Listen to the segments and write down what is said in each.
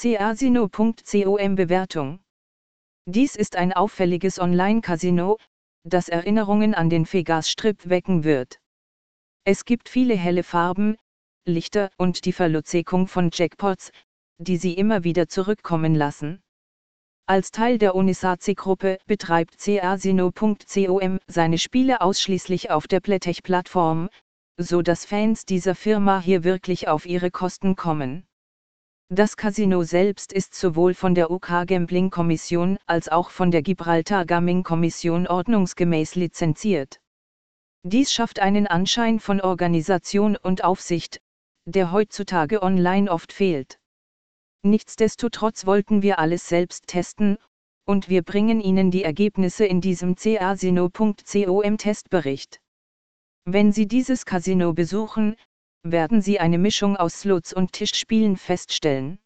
casino.com Bewertung. Dies ist ein auffälliges Online-Casino, das Erinnerungen an den Vegas-Strip wecken wird. Es gibt viele helle Farben, Lichter und die Verluzekung von Jackpots, die sie immer wieder zurückkommen lassen. Als Teil der Unisazi-Gruppe betreibt casino.com seine Spiele ausschließlich auf der Pletech-Plattform, so dass Fans dieser Firma hier wirklich auf ihre Kosten kommen. Das Casino selbst ist sowohl von der UK Gambling Kommission als auch von der Gibraltar Gaming Kommission ordnungsgemäß lizenziert. Dies schafft einen Anschein von Organisation und Aufsicht, der heutzutage online oft fehlt. Nichtsdestotrotz wollten wir alles selbst testen, und wir bringen Ihnen die Ergebnisse in diesem casino.com Testbericht. Wenn Sie dieses Casino besuchen, werden Sie eine Mischung aus Slots und Tischspielen feststellen.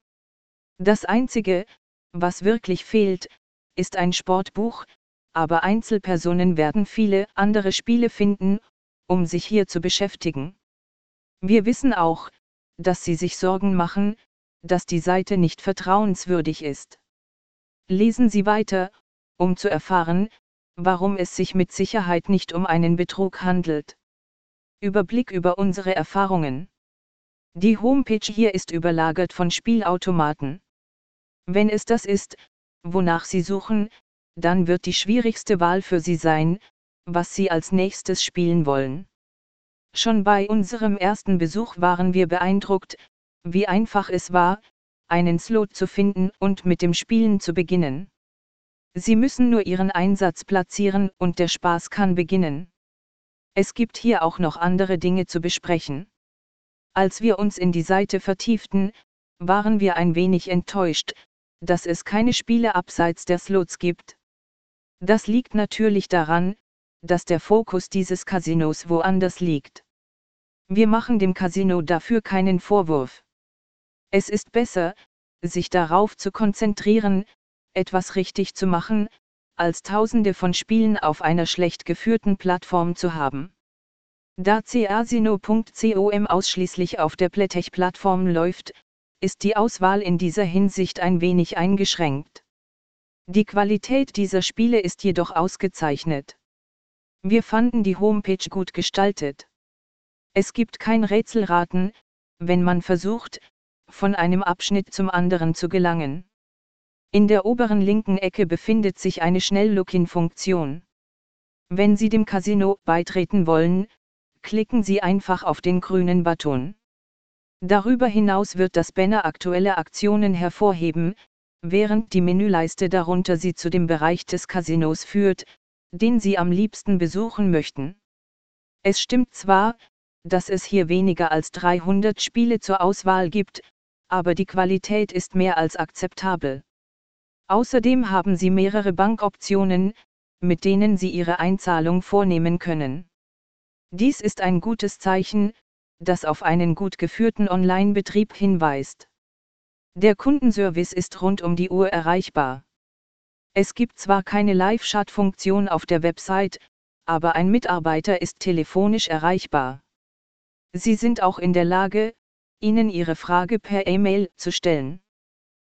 Das Einzige, was wirklich fehlt, ist ein Sportbuch, aber Einzelpersonen werden viele andere Spiele finden, um sich hier zu beschäftigen. Wir wissen auch, dass Sie sich Sorgen machen, dass die Seite nicht vertrauenswürdig ist. Lesen Sie weiter, um zu erfahren, warum es sich mit Sicherheit nicht um einen Betrug handelt. Überblick über unsere Erfahrungen. Die Homepage hier ist überlagert von Spielautomaten. Wenn es das ist, wonach Sie suchen, dann wird die schwierigste Wahl für Sie sein, was Sie als nächstes spielen wollen. Schon bei unserem ersten Besuch waren wir beeindruckt, wie einfach es war, einen Slot zu finden und mit dem Spielen zu beginnen. Sie müssen nur Ihren Einsatz platzieren und der Spaß kann beginnen. Es gibt hier auch noch andere Dinge zu besprechen. Als wir uns in die Seite vertieften, waren wir ein wenig enttäuscht, dass es keine Spiele abseits der Slots gibt. Das liegt natürlich daran, dass der Fokus dieses Casinos woanders liegt. Wir machen dem Casino dafür keinen Vorwurf. Es ist besser, sich darauf zu konzentrieren, etwas richtig zu machen, als tausende von Spielen auf einer schlecht geführten Plattform zu haben. Da casino.com ausschließlich auf der Pletech-Plattform läuft, ist die Auswahl in dieser Hinsicht ein wenig eingeschränkt. Die Qualität dieser Spiele ist jedoch ausgezeichnet. Wir fanden die Homepage gut gestaltet. Es gibt kein Rätselraten, wenn man versucht, von einem Abschnitt zum anderen zu gelangen. In der oberen linken Ecke befindet sich eine Schnell-Login-Funktion. Wenn Sie dem Casino beitreten wollen, klicken Sie einfach auf den grünen Button. Darüber hinaus wird das Banner aktuelle Aktionen hervorheben, während die Menüleiste darunter Sie zu dem Bereich des Casinos führt, den Sie am liebsten besuchen möchten. Es stimmt zwar, dass es hier weniger als 300 Spiele zur Auswahl gibt, aber die Qualität ist mehr als akzeptabel. Außerdem haben Sie mehrere Bankoptionen, mit denen Sie Ihre Einzahlung vornehmen können. Dies ist ein gutes Zeichen, das auf einen gut geführten Online-Betrieb hinweist. Der Kundenservice ist rund um die Uhr erreichbar. Es gibt zwar keine Live-Chat-Funktion auf der Website, aber ein Mitarbeiter ist telefonisch erreichbar. Sie sind auch in der Lage, Ihnen Ihre Frage per E-Mail zu stellen.